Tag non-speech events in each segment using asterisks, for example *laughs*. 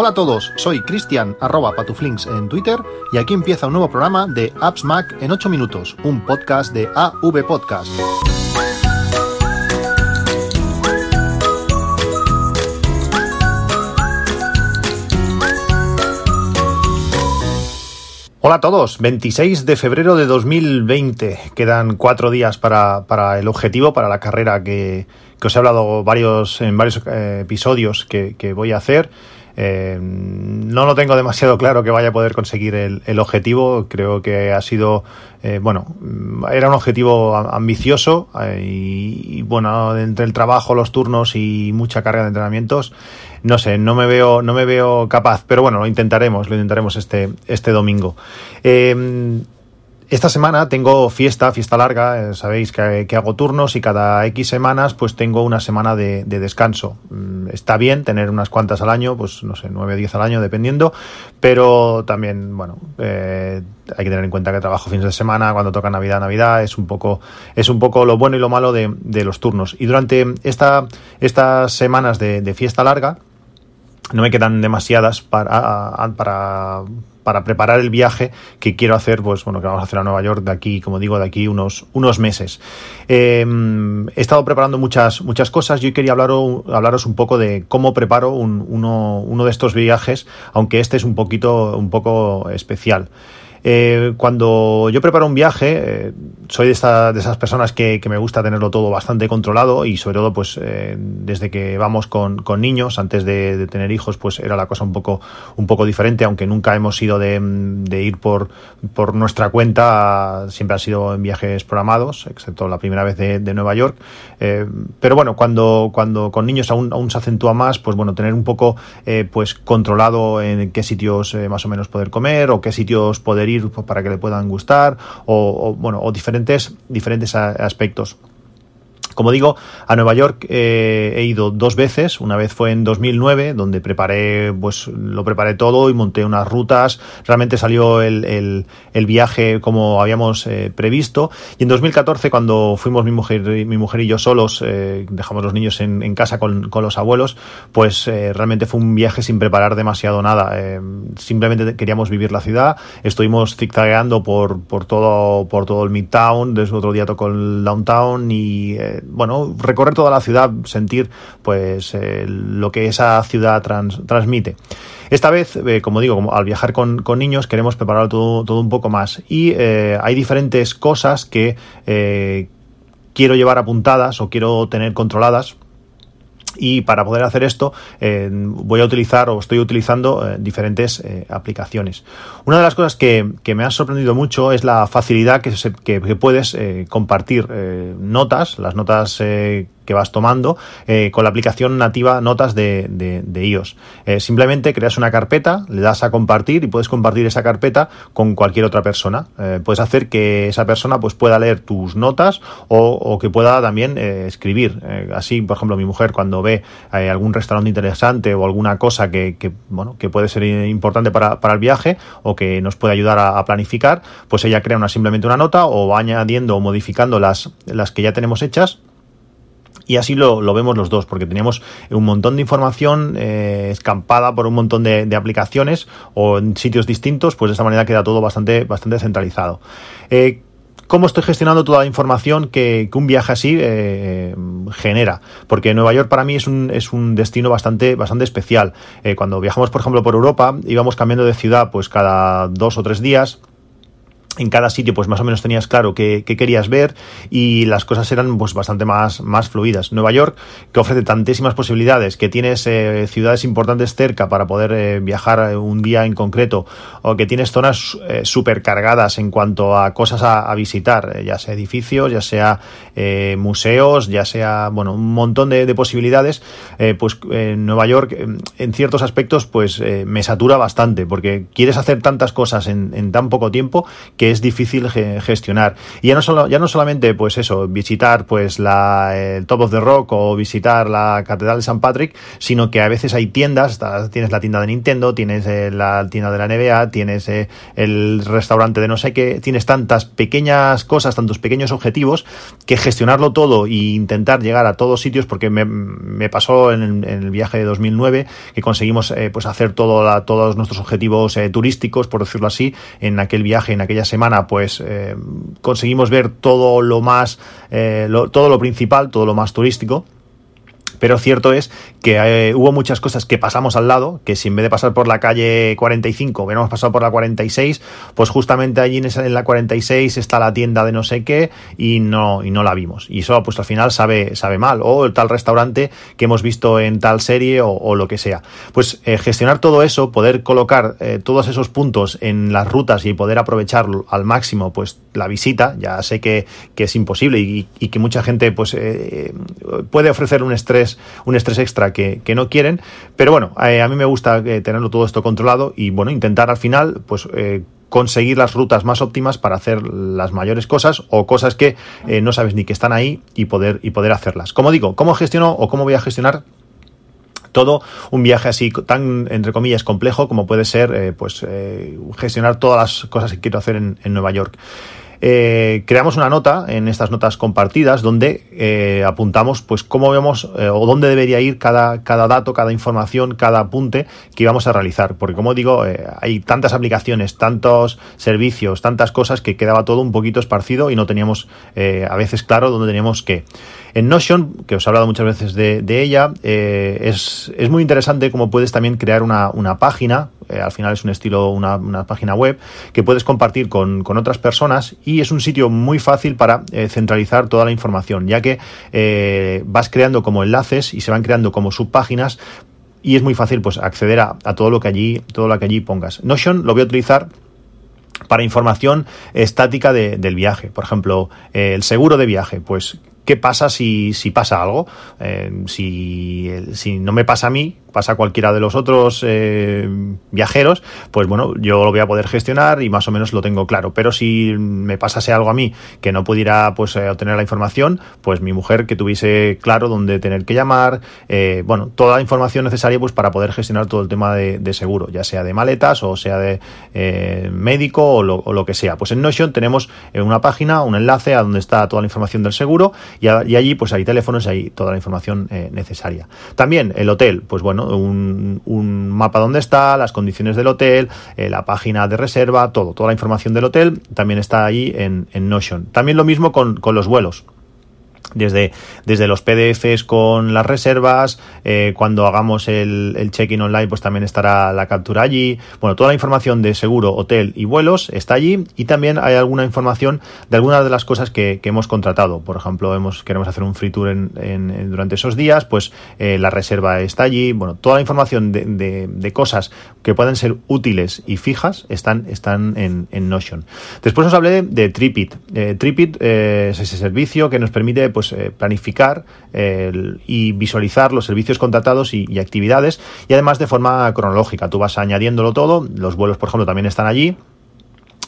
Hola a todos, soy Cristian patuflinks en Twitter y aquí empieza un nuevo programa de Apps Mac en 8 minutos, un podcast de AV Podcast. Hola a todos, 26 de febrero de 2020. Quedan cuatro días para, para el objetivo, para la carrera que, que, os he hablado varios, en varios eh, episodios que, que voy a hacer. Eh, no lo tengo demasiado claro que vaya a poder conseguir el, objetivo. Creo que ha sido, eh, bueno, era un objetivo ambicioso eh, y, y, bueno, entre el trabajo, los turnos y mucha carga de entrenamientos, no sé, no me veo, no me veo capaz. Pero bueno, lo intentaremos, lo intentaremos este, este domingo. Esta semana tengo fiesta, fiesta larga, eh, sabéis que, que, hago turnos y cada X semanas pues tengo una semana de, de, descanso. Mm, está bien tener unas cuantas al año, pues no sé, 9 o 10 al año dependiendo, pero también, bueno, eh, hay que tener en cuenta que trabajo fines de semana, cuando toca Navidad, Navidad, es un poco, es un poco lo bueno y lo malo de, de los turnos. Y durante esta, estas semanas de, de fiesta larga, no me quedan demasiadas para, para, para preparar el viaje que quiero hacer, pues bueno, que vamos a hacer a Nueva York de aquí, como digo, de aquí unos, unos meses. Eh, he estado preparando muchas, muchas cosas. Yo quería hablaros, hablaros un poco de cómo preparo un, uno, uno de estos viajes, aunque este es un poquito, un poco especial. Eh, cuando yo preparo un viaje, eh, soy de, esta, de, esas personas que, que, me gusta tenerlo todo bastante controlado y sobre todo, pues, eh, desde que vamos con, con niños, antes de, tener hijos, pues era la cosa un poco, un poco diferente, aunque nunca hemos sido de, de ir por, por nuestra cuenta, siempre ha sido en viajes programados, excepto la primera vez de, de Nueva York. Eh, pero bueno, cuando, cuando con niños aún, aún se acentúa más, pues bueno, tener un poco, eh, pues, controlado en qué sitios eh, más o menos poder comer o qué sitios poder para que le puedan gustar o, o bueno, o diferentes, diferentes aspectos. Como digo, a Nueva York eh, he ido dos veces. Una vez fue en 2009, donde preparé, pues lo preparé todo y monté unas rutas. Realmente salió el, el, viaje como habíamos eh, previsto. Y en 2014, cuando fuimos mi mujer, mi mujer y yo solos, eh, dejamos los niños en, casa con, con, los abuelos, pues realmente fue un viaje sin preparar demasiado nada. Simplemente queríamos vivir la ciudad. Estuvimos zigzagueando por, por todo, por todo el Midtown. Desde otro día tocó el Downtown y bueno, recorrer toda la ciudad, sentir pues eh, lo que esa ciudad trans, transmite. Esta vez, eh, como digo, como al viajar con, con, niños, queremos preparar todo, todo un poco más. Y eh, hay diferentes cosas que quiero llevar apuntadas o quiero tener controladas y para poder hacer esto eh, voy a utilizar o estoy utilizando eh, diferentes eh, aplicaciones. Una de las cosas que, que, me ha sorprendido mucho es la facilidad que, se, que, puedes compartir notas, las notas que vas tomando eh, con la aplicación nativa Notas de, iOS. Eh, simplemente creas una carpeta, le das a compartir y puedes compartir esa carpeta con cualquier otra persona. Eh, puedes hacer que esa persona pues, pueda leer tus notas o, que pueda también escribir. Así, por ejemplo, mi mujer cuando ve algún restaurante interesante o alguna cosa que, bueno, que puede ser importante para, para, el viaje o que nos puede ayudar a, a, planificar, pues ella crea una, simplemente una nota o va añadiendo o modificando las, las que ya tenemos hechas y así lo, lo, vemos los dos, porque teníamos un montón de información eh, escampada por un montón de, de, aplicaciones o en sitios distintos, pues de esta manera queda todo bastante, bastante centralizado. Eh, cómo estoy gestionando toda la información que, un viaje así eh, genera. Porque Nueva York para mí es un, es un destino bastante, bastante especial. Cuando viajamos, por ejemplo, por Europa, íbamos cambiando de ciudad pues cada dos o tres días en cada sitio pues más o menos tenías claro qué, qué, querías ver y las cosas eran pues bastante más, más fluidas. Nueva York, que ofrece tantísimas posibilidades, que tienes eh, ciudades importantes cerca para poder eh, viajar un día en concreto, o que tienes zonas eh, supercargadas en cuanto a cosas a, visitar, eh, ya sea edificios, ya sea eh, museos, ya sea, bueno, un montón de, de posibilidades, eh, pues Nueva York en ciertos aspectos pues me satura bastante, porque quieres hacer tantas cosas en tan poco tiempo que es difícil gestionar. Y ya no, solo, ya no solamente, pues eso, visitar pues la, el Top of the Rock o visitar la Catedral de San Patrick, sino que a veces hay tiendas, tienes la tienda de Nintendo, tienes eh, la tienda de la NBA, tienes eh, el restaurante de no sé qué, tienes tantas pequeñas cosas, tantos pequeños objetivos, que gestionarlo todo e intentar llegar a todos sitios, porque me, pasó en, el viaje de 2009 que conseguimos eh, pues hacer todo todos nuestros objetivos turísticos, por decirlo así, en aquel viaje, en aquella semana, pues conseguimos ver todo lo más, todo lo principal, todo lo más turístico. Pero cierto es que eh, hubo muchas cosas que pasamos al lado, que si en vez de pasar por la calle 45 hubiéramos pasado por la 46, pues justamente allí en, la 46 está la tienda de no sé qué y no, y no la vimos. Y eso pues al final sabe, sabe mal. O el tal restaurante que hemos visto en tal serie o, lo que sea. Pues eh, gestionar todo eso, poder colocar eh, todos esos puntos en las rutas y poder aprovechar al máximo pues la visita, ya sé que, es imposible y, y, que mucha gente pues puede ofrecer un estrés un estrés extra que, no quieren. Pero bueno, eh, a mí me gusta eh, tenerlo todo esto controlado y bueno, intentar al final, pues eh, conseguir las rutas más óptimas para hacer las mayores cosas o cosas que no sabes ni que están ahí y poder, y poder hacerlas. Como digo, ¿cómo gestiono o cómo voy a gestionar todo un viaje así tan entre comillas complejo como puede ser pues gestionar todas las cosas que quiero hacer en Nueva York eh, creamos una nota en estas notas compartidas donde eh, apuntamos pues cómo vemos eh, o dónde debería ir cada, cada dato, cada información, cada apunte que íbamos a realizar. Porque como digo, eh, hay tantas aplicaciones, tantos servicios, tantas cosas que quedaba todo un poquito esparcido y no teníamos a veces claro dónde teníamos que. En Notion, que os he hablado muchas veces de, ella, es, es, muy interesante cómo puedes también crear una, una página eh, al final es un estilo, una, página web que puedes compartir con, otras personas y es un sitio muy fácil para eh, centralizar toda la información, ya que eh, vas creando como enlaces y se van creando como subpáginas y es muy fácil pues acceder a, todo lo que allí, todo lo que allí pongas. Notion lo voy a utilizar para información estática del viaje. Por ejemplo, el seguro de viaje. Pues, ¿qué pasa si, si pasa algo? si, si no me pasa a mí, pasa cualquiera de los otros eh, viajeros, pues bueno, yo lo voy a poder gestionar y más o menos lo tengo claro. Pero si me pasase algo a mí que no pudiera pues eh, obtener la información, pues mi mujer que tuviese claro dónde tener que llamar, eh, bueno, toda la información necesaria pues para poder gestionar todo el tema de, seguro, ya sea de maletas o sea de médico o lo, que sea. Pues en Notion tenemos una página, un enlace a donde está toda la información del seguro y, y allí pues hay teléfonos y hay toda la información necesaria. También el hotel, pues bueno, un, mapa donde está, las condiciones del hotel, eh, la página de reserva, todo, toda la información del hotel también está ahí en, en Notion. También lo mismo con, con los vuelos desde, desde los PDFs con las reservas, eh, cuando hagamos el, el check-in online, pues también estará la captura allí. Bueno, toda la información de seguro, hotel y vuelos está allí y también hay alguna información de algunas de las cosas que, que hemos contratado. Por ejemplo, hemos, queremos hacer un free tour en, durante esos días, pues eh, la reserva está allí. Bueno, toda la información de, de, cosas que pueden ser útiles y fijas están, están en, en Notion. Después os hablé de Tripit. Eh, Tripit es ese servicio que nos permite pues eh, planificar y visualizar los servicios contratados y, y actividades y además de forma cronológica. Tú vas añadiéndolo todo, los vuelos por ejemplo también están allí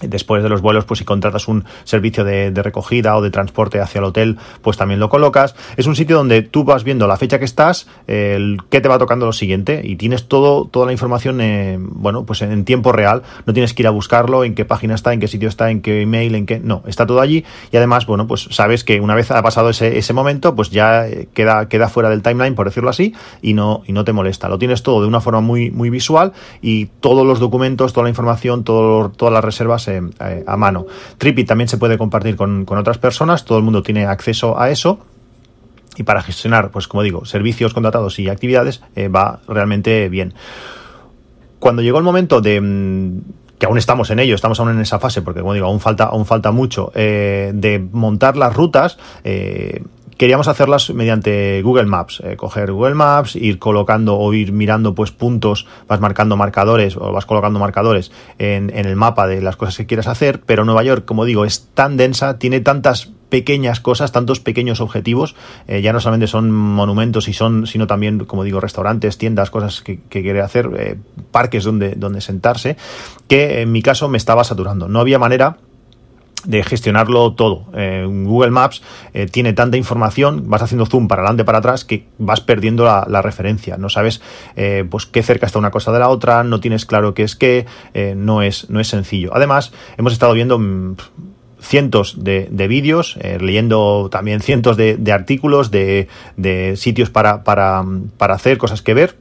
Después de los vuelos, pues si contratas un servicio de, recogida o de transporte hacia el hotel, pues también lo colocas. Es un sitio donde tú vas viendo la fecha que estás, el qué te va tocando lo siguiente y tienes todo, toda la información, eh, bueno, pues en, tiempo real. No tienes que ir a buscarlo, en qué página está, en qué sitio está, en qué email, en qué, no, está todo allí y además, bueno, pues sabes que una vez ha pasado ese, ese momento, pues ya eh, queda, queda fuera del timeline, por decirlo así, y no, y no te molesta. Lo tienes todo de una forma muy, muy visual y todos los documentos, toda la información, todo, todas las reservas eh, a mano. Trippy también se puede compartir con, otras personas, todo el mundo tiene acceso a eso y para gestionar, pues como digo, servicios contratados y actividades eh, va realmente bien. Cuando llegó el momento de mm, que aún estamos en ello, estamos aún en esa fase, porque como digo, aún falta, aún falta mucho, eh, de montar las rutas, queríamos hacerlas mediante Google Maps, eh, coger Google Maps, ir colocando o ir mirando pues puntos, vas marcando marcadores o vas colocando marcadores en, el mapa de las cosas que quieres hacer, pero Nueva York, como digo, es tan densa, tiene tantas pequeñas cosas, tantos pequeños objetivos, eh, ya no solamente son monumentos y son, sino también, como digo, restaurantes, tiendas, cosas que, quiere hacer, eh, parques donde, donde sentarse, que en mi caso me estaba saturando. No había manera de gestionarlo todo. Eh, Google Maps eh, tiene tanta información, vas haciendo zoom para adelante, para atrás, que vas perdiendo la, referencia. No sabes eh, pues qué cerca está una cosa de la otra, no tienes claro qué es qué, no, es, no es sencillo. Además, hemos estado viendo mm, cientos de, vídeos, leyendo también cientos de, artículos, de, sitios para, para, para hacer, cosas que ver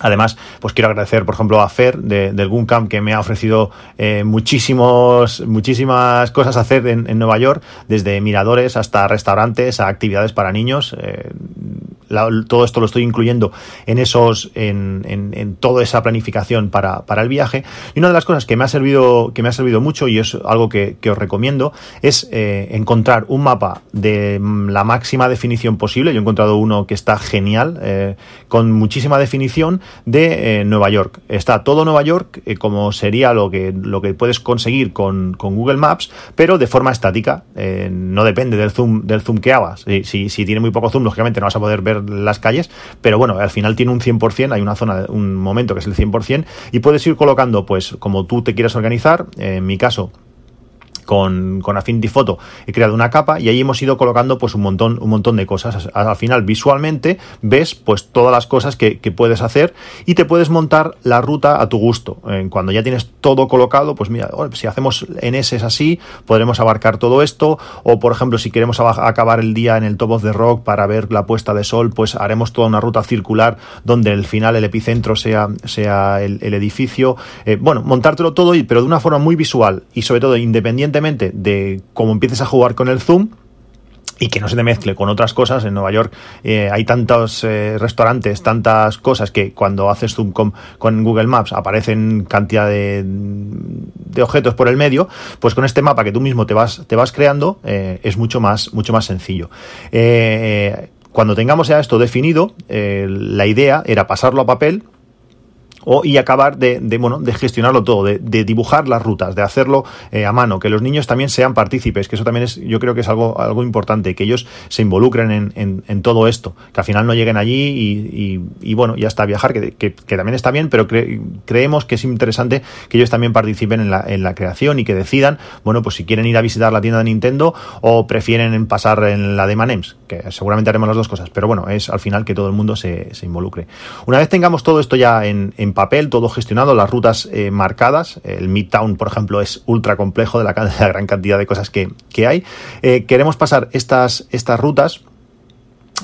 Además, pues quiero agradecer, por ejemplo, a Fer de, del Guncamp que me ha ofrecido eh, muchísimos, muchísimas cosas a hacer en, Nueva York, desde miradores hasta restaurantes, a actividades para niños. Eh, todo esto lo estoy incluyendo en esos, en, en, toda esa planificación para, para, el viaje. Y una de las cosas que me ha servido, que me ha servido mucho y es algo que, os recomiendo, es eh, encontrar un mapa de la máxima definición posible. Yo he encontrado uno que está genial, eh, con muchísima definición de eh, Nueva York. Está todo Nueva York, como sería lo que, lo que puedes conseguir con, con Google Maps, pero de forma estática. no depende del zoom, del zoom que hagas. Si, si tiene muy poco zoom, lógicamente no vas a poder ver las calles, pero bueno, al final tiene un 100%, hay una zona, un momento que es el 100%, y puedes ir colocando, pues, como tú te quieras organizar, en mi caso, con, con Affinity Photo he creado una capa y ahí hemos ido colocando pues un montón, un montón de cosas. Al final visualmente ves pues todas las cosas que, puedes hacer y te puedes montar la ruta a tu gusto. cuando ya tienes todo colocado, pues mira, oh, si hacemos en ese es así, podremos abarcar todo esto. O por ejemplo, si queremos acabar el día en el Top of the Rock para ver la puesta de sol, pues haremos toda una ruta circular donde el final, el epicentro sea, sea el, edificio. Eh, bueno, montártelo todo, pero de una forma muy visual y sobre todo independiente de cómo empieces a jugar con el zoom, y que no se te mezcle con otras cosas. En Nueva York eh, hay tantos eh, restaurantes, tantas cosas que cuando haces zoom con, Google Maps aparecen cantidad de, objetos por el medio. Pues con este mapa que tú mismo te vas, te vas creando eh, es mucho más, mucho más sencillo. cuando tengamos ya esto definido, la idea era pasarlo a papel o, y acabar de, de, bueno, de gestionarlo todo, de, de, dibujar las rutas, de hacerlo eh, a mano, que los niños también sean partícipes, que eso también es, yo creo que es algo, algo importante, que ellos se involucren en, en, en todo esto, que al final no lleguen allí y, y, bueno, ya está, viajar, que, que, que también está bien, pero creemos que es interesante que ellos también participen en la, en la creación y que decidan, bueno, pues si quieren ir a visitar la tienda de Nintendo o prefieren pasar en la de Manems, que seguramente haremos las dos cosas, pero bueno, es al final que todo el mundo se, se involucre. Una vez tengamos todo esto ya en, en papel, todo gestionado, las rutas eh, marcadas. El Midtown, por ejemplo, es ultra complejo de la, *laughs* gran cantidad de cosas que, hay. Eh, queremos pasar estas, estas rutas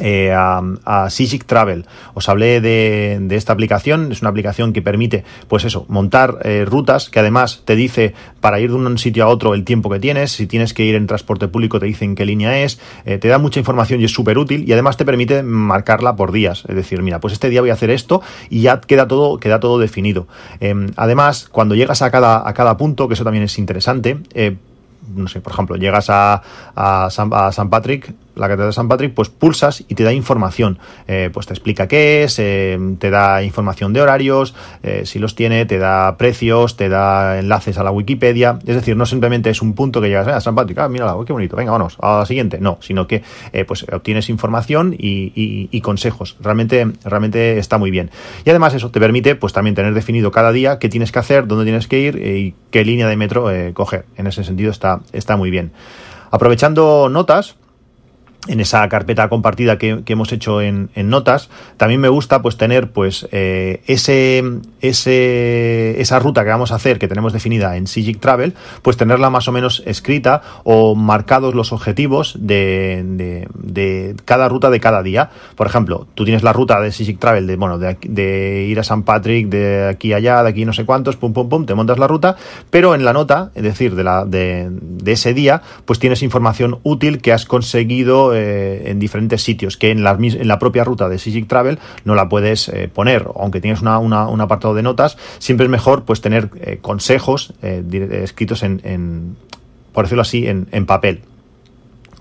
eh, a, a Travel. Os hablé de, esta aplicación, es una aplicación que permite, pues eso, montar eh, rutas que además te dice para ir de un sitio a otro el tiempo que tienes, si tienes que ir en transporte público te dicen qué línea es, eh, te da mucha información y es súper útil y además te permite marcarla por días, es decir, mira, pues este día voy a hacer esto y ya queda todo, queda todo definido. Em, además, cuando llegas a cada, a cada punto, que eso también es interesante, no sé, por ejemplo, llegas a, a, San, Patrick, la catedral de San Patrick, pues pulsas y te da información. Eh, pues te explica qué es, eh, te da información de horarios, eh, si los tiene, te da precios, te da enlaces a la Wikipedia. Es decir, no simplemente es un punto que llegas a San Patrick, ah, mira, qué bonito, venga, vamos, a la siguiente. No, sino que pues obtienes información y, consejos. Realmente, realmente está muy bien. Y además eso te permite pues también tener definido cada día qué tienes que hacer, dónde tienes que ir y qué línea de metro coger. En ese sentido está, está muy bien. Aprovechando notas, en esa carpeta compartida que, hemos hecho en, notas. También me gusta pues tener pues eh, ese, ese, esa ruta que vamos a hacer, que tenemos definida en Sigic Travel, pues tenerla más o menos escrita o marcados los objetivos de, de, cada ruta de cada día. Por ejemplo, tú tienes la ruta de Sigic Travel de, bueno, de, de, ir a San Patrick, de aquí allá, de aquí no sé cuántos, pum, pum, pum, te montas la ruta, pero en la nota, es decir, de, la, de, de ese día, pues tienes información útil que has conseguido eh, en diferentes sitios, que en la, propia ruta de Sigic Travel no la puedes eh, poner, aunque tienes un apartado de notas, siempre es mejor pues tener eh, consejos escritos en, por decirlo así, en papel.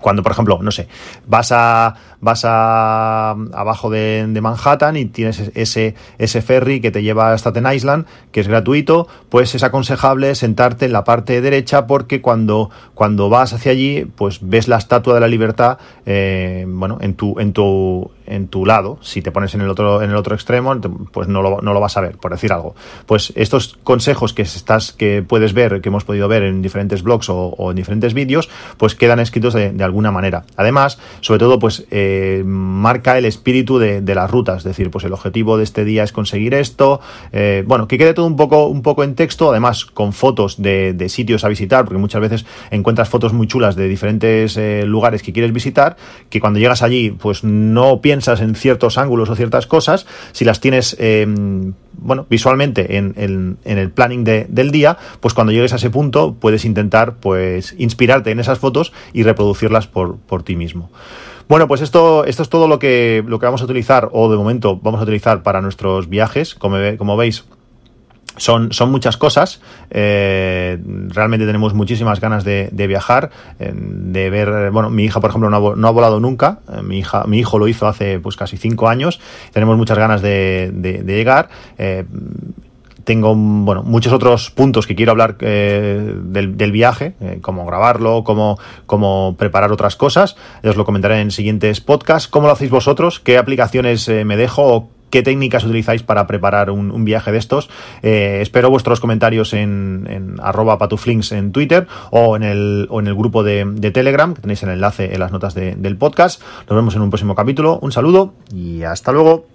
Cuando, por ejemplo, no sé, vas a, vas a, abajo de, Manhattan y tienes ese, ese ferry que te lleva a Staten Island, que es gratuito, pues es aconsejable sentarte en la parte derecha porque cuando, cuando vas hacia allí, pues ves la estatua de la libertad, eh, bueno, en tu, en tu, en tu lado. Si te pones en el otro, en el otro extremo, pues no lo, no lo vas a ver, por decir algo. Pues estos consejos que estás, que puedes ver, que hemos podido ver en diferentes blogs o, en diferentes vídeos, pues quedan escritos de, alguna manera. Además, sobre todo, pues eh, marca el espíritu de, las rutas, es decir, pues el objetivo de este día es conseguir esto. Eh, bueno, que quede todo un poco, un poco en texto, además con fotos de, sitios a visitar, porque muchas veces encuentras fotos muy chulas de diferentes eh, lugares que quieres visitar, que cuando llegas allí, pues no piensas en ciertos ángulos o ciertas cosas, si las tienes bueno, visualmente en, el planning del día, pues cuando llegues a ese punto puedes intentar pues inspirarte en esas fotos y reproducirlas por, por ti mismo. Bueno, pues esto, esto es todo lo que, lo que vamos a utilizar, o de momento vamos a utilizar para nuestros viajes. Como, como veis, son, son muchas cosas. Eh, realmente tenemos muchísimas ganas de, viajar, eh, de ver. Bueno, mi hija, por ejemplo, no ha, volado nunca. Eh, mi hija, mi hijo lo hizo hace pues casi cinco años. Tenemos muchas ganas de, de, llegar. Tengo bueno muchos otros puntos que quiero hablar del, del, viaje, cómo grabarlo, cómo, cómo preparar otras cosas. Os lo comentaré en siguientes podcasts. ¿Cómo lo hacéis vosotros? ¿Qué aplicaciones me dejo? qué técnicas utilizáis para preparar un, viaje de estos. Eh, espero vuestros comentarios en, en arroba patuflinks en Twitter o en el, o en el grupo de, Telegram, que tenéis el enlace en las notas del podcast. Nos vemos en un próximo capítulo. Un saludo y hasta luego.